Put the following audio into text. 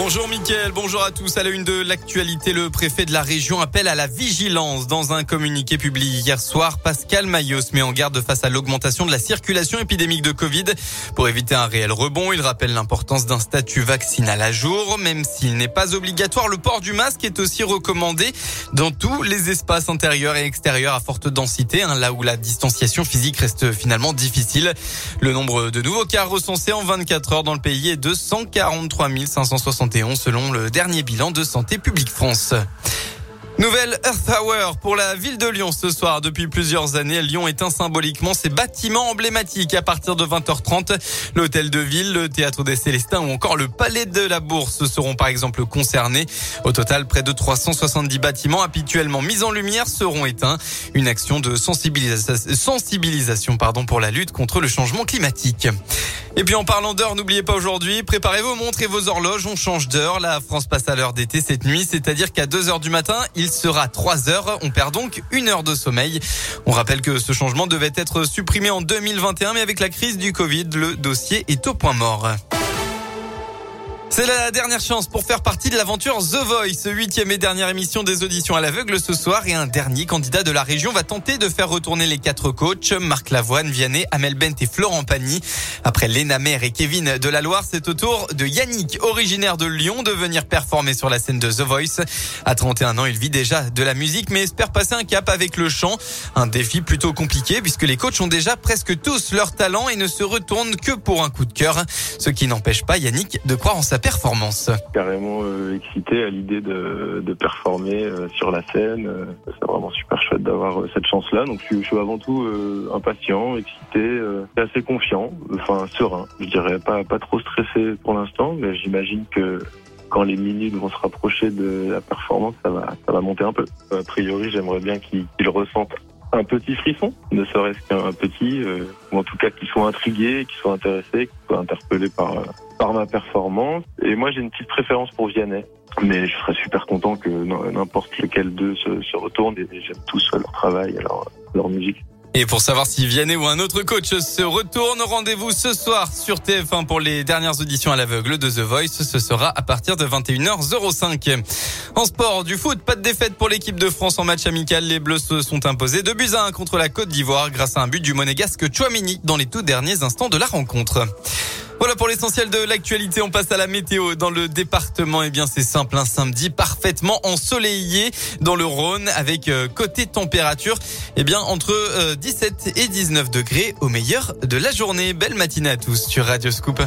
Bonjour Mickaël, bonjour à tous. À la une de l'actualité, le préfet de la région appelle à la vigilance. Dans un communiqué publié hier soir, Pascal Maillot se met en garde face à l'augmentation de la circulation épidémique de Covid. Pour éviter un réel rebond, il rappelle l'importance d'un statut vaccinal à jour. Même s'il n'est pas obligatoire, le port du masque est aussi recommandé dans tous les espaces intérieurs et extérieurs à forte densité, hein, là où la distanciation physique reste finalement difficile. Le nombre de nouveaux cas recensés en 24 heures dans le pays est de 143 560 selon le dernier bilan de Santé publique France. Nouvelle Earth Hour pour la ville de Lyon ce soir. Depuis plusieurs années, Lyon éteint symboliquement ses bâtiments emblématiques à partir de 20h30. L'hôtel de ville, le théâtre des Célestins ou encore le palais de la Bourse seront par exemple concernés. Au total, près de 370 bâtiments habituellement mis en lumière seront éteints. Une action de sensibilisation, pardon, pour la lutte contre le changement climatique. Et puis en parlant d'heure, n'oubliez pas aujourd'hui, préparez vos montres et vos horloges, on change d'heure. La France passe à l'heure d'été cette nuit, c'est-à-dire qu'à 2 heures du matin, il sera 3 heures. On perd donc une heure de sommeil. On rappelle que ce changement devait être supprimé en 2021, mais avec la crise du Covid, le dossier est au point mort. C'est la dernière chance pour faire partie de l'aventure The Voice, huitième et dernière émission des auditions à l'aveugle ce soir et un dernier candidat de la région va tenter de faire retourner les quatre coachs, Marc Lavoine, Vianney, Amel Bent et Florent Pagny. Après Léna Mer et Kevin de la Loire, c'est au tour de Yannick, originaire de Lyon, de venir performer sur la scène de The Voice. À 31 ans, il vit déjà de la musique mais espère passer un cap avec le chant. Un défi plutôt compliqué puisque les coachs ont déjà presque tous leur talent et ne se retournent que pour un coup de cœur. Ce qui n'empêche pas Yannick de croire en sa performance. Carrément euh, excité à l'idée de, de performer euh, sur la scène. Euh, c'est vraiment super chouette d'avoir cette chance-là. Donc je, suis- avant tout impatient, excité, assez confiant, enfin serein. Je dirais pas pas trop stressé pour l'instant, mais j'imagine que quand les minutes vont se rapprocher de la performance, ça va ça va monter un peu. A priori, j'aimerais bien qu'ils qu'ils ressentent un petit frisson, ne serait-ce qu'un petit, euh, ou en tout cas qu'ils soient intrigués, qu'ils soient intéressés, qu'ils soient interpellés par euh, par ma performance. Et moi, j'ai une petite préférence pour Vianney. Mais je serais super content que n'importe lequel d'eux se, se retourne et j'aime tous leur travail leur, leur musique. Et pour savoir si Vianney ou un autre coach se retourne, rendez-vous ce soir sur TF1 pour les dernières auditions à l'aveugle de The Voice. Ce sera à partir de 21h05. En sport, du foot, pas de défaite pour l'équipe de France en match amical. Les Bleus se sont imposés 2 buts à 1 contre la Côte d'Ivoire grâce à un but du monégasque Chouamini dans les tout derniers instants de la rencontre. Voilà pour l'essentiel de l'actualité. On passe à la météo dans le département. Eh bien, c'est simple, un samedi parfaitement ensoleillé dans le Rhône avec euh, côté température, eh bien, entre euh, 17 et 19 degrés au meilleur de la journée. Belle matinée à tous sur Radio Scoop.